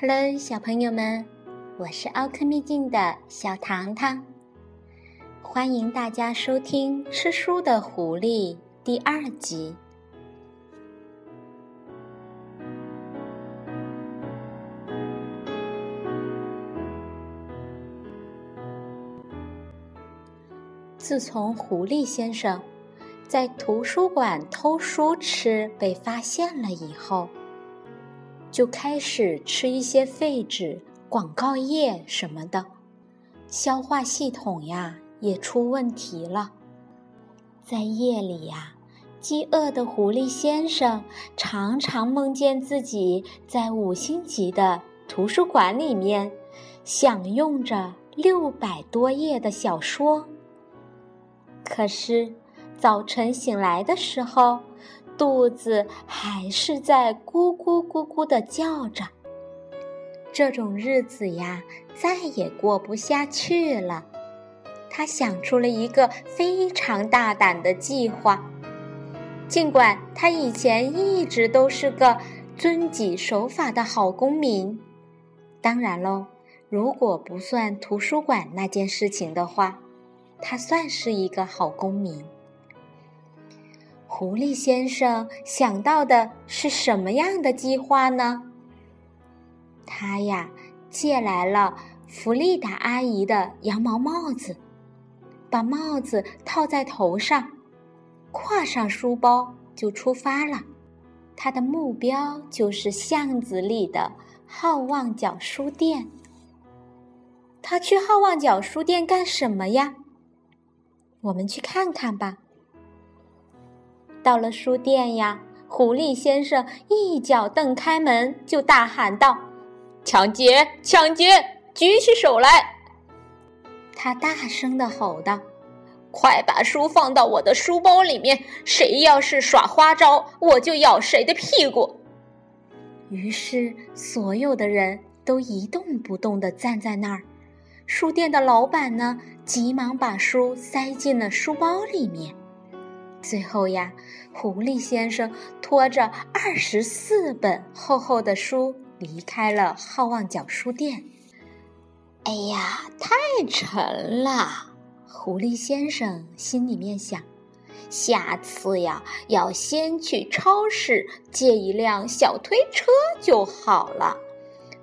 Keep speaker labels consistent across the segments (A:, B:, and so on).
A: Hello，小朋友们，我是奥克秘境的小糖糖，欢迎大家收听《吃书的狐狸》第二集。自从狐狸先生在图书馆偷书吃被发现了以后，就开始吃一些废纸、广告页什么的，消化系统呀也出问题了。在夜里呀，饥饿的狐狸先生常常梦见自己在五星级的图书馆里面享用着六百多页的小说。可是早晨醒来的时候，肚子还是在咕咕咕咕的叫着。这种日子呀，再也过不下去了。他想出了一个非常大胆的计划。尽管他以前一直都是个遵纪守法的好公民，当然喽，如果不算图书馆那件事情的话，他算是一个好公民。狐狸先生想到的是什么样的计划呢？他呀，借来了弗利达阿姨的羊毛帽子，把帽子套在头上，挎上书包就出发了。他的目标就是巷子里的好望角书店。他去好望角书店干什么呀？我们去看看吧。到了书店呀，狐狸先生一脚蹬开门，就大喊道：“
B: 抢劫！抢劫！举起手来！”
A: 他大声的吼道：“
B: 快把书放到我的书包里面！谁要是耍花招，我就咬谁的屁股！”
A: 于是，所有的人都一动不动的站在那儿。书店的老板呢，急忙把书塞进了书包里面。最后呀，狐狸先生拖着二十四本厚厚的书离开了好望角书店。
B: 哎呀，太沉了！
A: 狐狸先生心里面想：
B: 下次呀，要先去超市借一辆小推车就好了。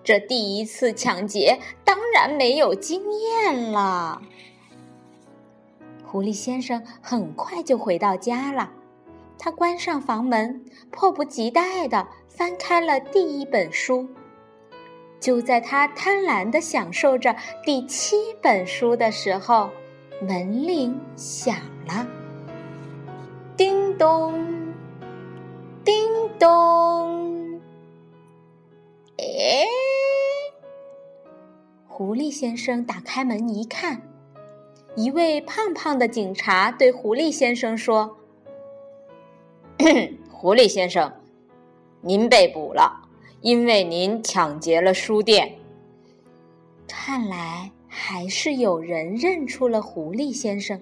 B: 这第一次抢劫，当然没有经验了。
A: 狐狸先生很快就回到家了，他关上房门，迫不及待地翻开了第一本书。就在他贪婪地享受着第七本书的时候，门铃响了，叮咚，叮咚。
B: 哎，
A: 狐狸先生打开门一看。一位胖胖的警察对狐狸先生说：“
B: 狐狸先生，您被捕了，因为您抢劫了书店。”
A: 看来还是有人认出了狐狸先生，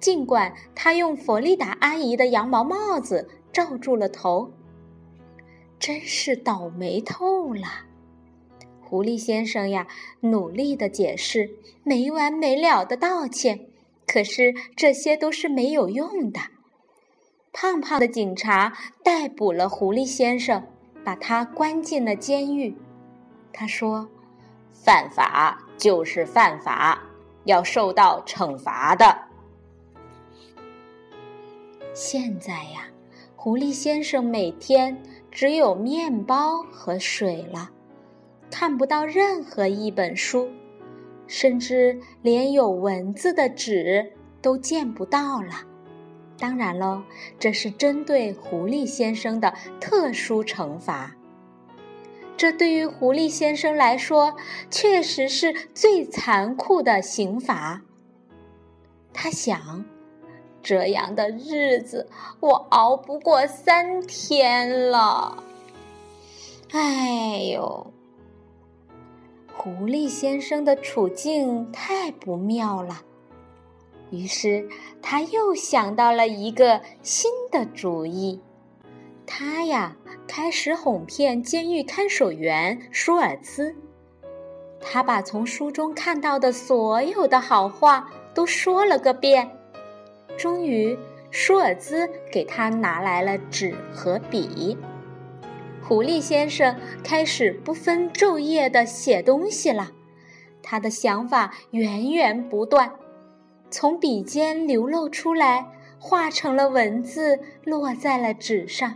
A: 尽管他用弗利达阿姨的羊毛帽子罩住了头。真是倒霉透了。狐狸先生呀，努力的解释，没完没了的道歉，可是这些都是没有用的。胖胖的警察逮捕了狐狸先生，把他关进了监狱。他说：“
B: 犯法就是犯法，要受到惩罚的。”
A: 现在呀，狐狸先生每天只有面包和水了。看不到任何一本书，甚至连有文字的纸都见不到了。当然喽，这是针对狐狸先生的特殊惩罚。这对于狐狸先生来说，确实是最残酷的刑罚。他想，这样的日子我熬不过三天了。哎呦！狐狸先生的处境太不妙了，于是他又想到了一个新的主意。他呀开始哄骗监狱看守员舒尔兹。他把从书中看到的所有的好话都说了个遍。终于，舒尔兹给他拿来了纸和笔。狐狸先生开始不分昼夜的写东西了。他的想法源源不断，从笔尖流露出来，化成了文字，落在了纸上。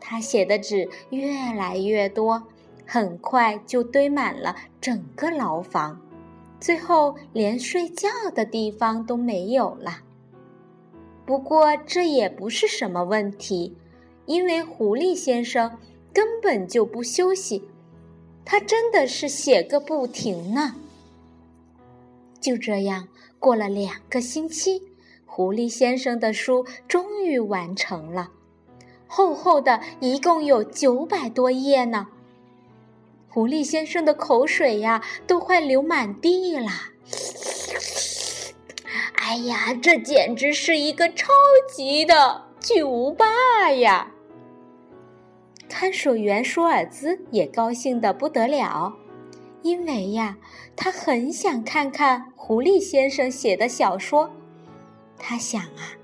A: 他写的纸越来越多，很快就堆满了整个牢房，最后连睡觉的地方都没有了。不过这也不是什么问题，因为狐狸先生根本就不休息。他真的是写个不停呢。就这样过了两个星期，狐狸先生的书终于完成了，厚厚的，一共有九百多页呢。狐狸先生的口水呀，都快流满地了。哎呀，这简直是一个超级的巨无霸呀！看守员舒尔兹也高兴得不得了，因为呀，他很想看看狐狸先生写的小说。他想啊，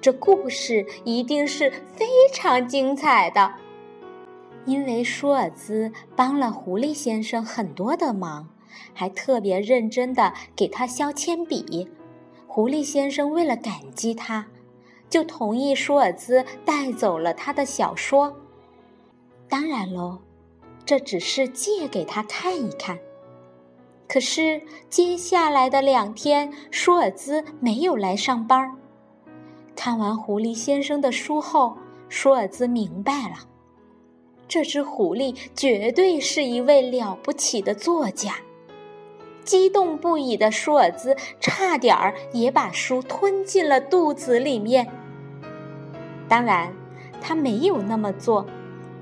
A: 这故事一定是非常精彩的。因为舒尔兹帮了狐狸先生很多的忙，还特别认真的给他削铅笔。狐狸先生为了感激他，就同意舒尔兹带走了他的小说。当然喽，这只是借给他看一看。可是接下来的两天，舒尔兹没有来上班。看完狐狸先生的书后，舒尔兹明白了，这只狐狸绝对是一位了不起的作家。激动不已的舒尔兹差点儿也把书吞进了肚子里面。当然，他没有那么做。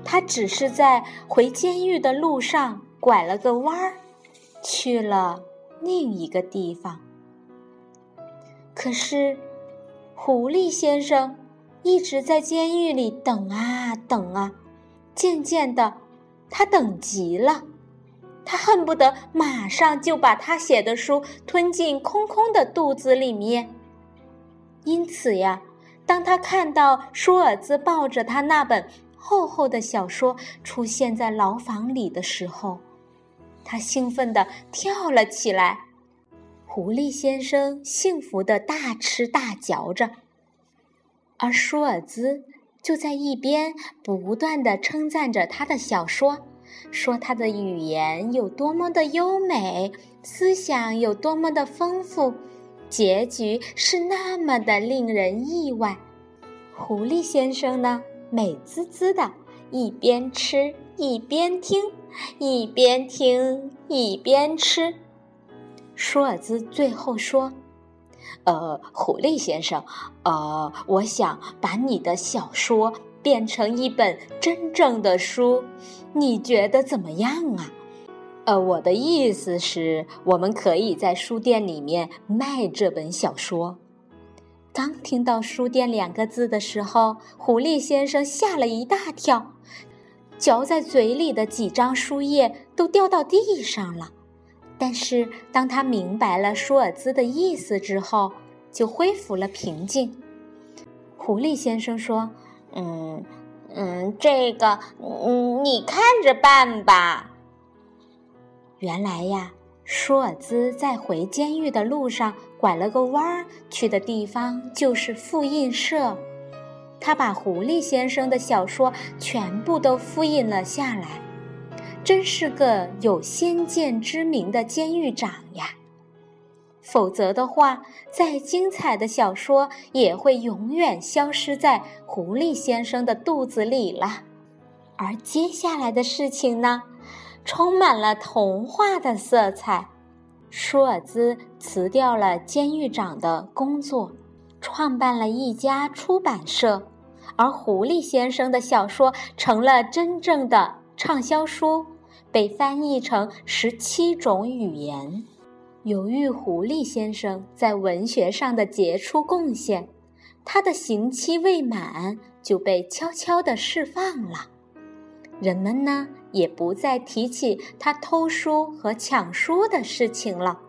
A: 他只是在回监狱的路上拐了个弯儿，去了另一个地方。可是，狐狸先生一直在监狱里等啊等啊，渐渐的，他等急了，他恨不得马上就把他写的书吞进空空的肚子里面。因此呀，当他看到舒尔兹抱着他那本。厚厚的小说出现在牢房里的时候，他兴奋地跳了起来。狐狸先生幸福地大吃大嚼着，而舒尔兹就在一边不断地称赞着他的小说，说他的语言有多么的优美，思想有多么的丰富，结局是那么的令人意外。狐狸先生呢？美滋滋的，一边吃一边听，一边听一边吃。舒尔兹最后说：“呃，狐狸先生，呃，我想把你的小说变成一本真正的书，你觉得怎么样啊？呃，我的意思是，我们可以在书店里面卖这本小说。”刚听到“书店”两个字的时候，狐狸先生吓了一大跳，嚼在嘴里的几张书页都掉到地上了。但是当他明白了舒尔兹的意思之后，就恢复了平静。狐狸先生说：“嗯嗯，这个，嗯，你看着办吧。”原来呀。舒尔兹在回监狱的路上拐了个弯儿，去的地方就是复印社。他把狐狸先生的小说全部都复印了下来，真是个有先见之明的监狱长呀！否则的话，再精彩的小说也会永远消失在狐狸先生的肚子里了。而接下来的事情呢？充满了童话的色彩。舒尔兹辞掉了监狱长的工作，创办了一家出版社，而狐狸先生的小说成了真正的畅销书，被翻译成十七种语言。由于狐狸先生在文学上的杰出贡献，他的刑期未满就被悄悄地释放了。人们呢，也不再提起他偷书和抢书的事情了。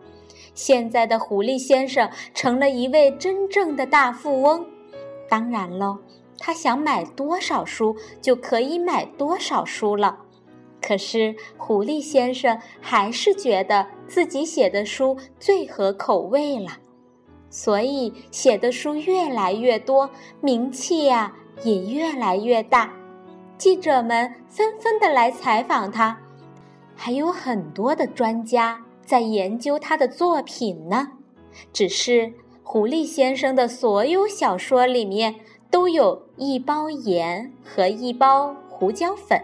A: 现在的狐狸先生成了一位真正的大富翁。当然喽，他想买多少书就可以买多少书了。可是狐狸先生还是觉得自己写的书最合口味了，所以写的书越来越多，名气呀也越来越大。记者们纷纷的来采访他，还有很多的专家在研究他的作品呢。只是狐狸先生的所有小说里面都有一包盐和一包胡椒粉，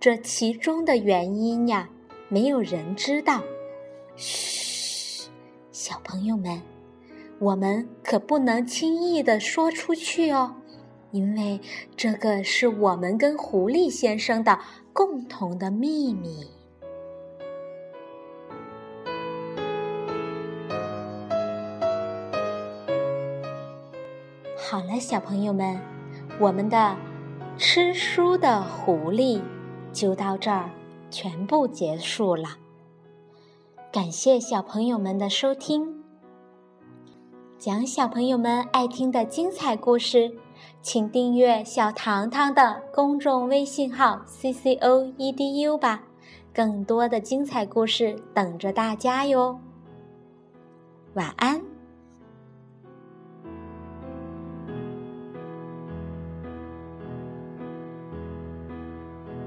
A: 这其中的原因呀，没有人知道。嘘，小朋友们，我们可不能轻易的说出去哦。因为这个是我们跟狐狸先生的共同的秘密。好了，小朋友们，我们的吃书的狐狸就到这儿全部结束了。感谢小朋友们的收听，讲小朋友们爱听的精彩故事。请订阅小糖糖的公众微信号 c c o e d u 吧，更多的精彩故事等着大家哟。晚安。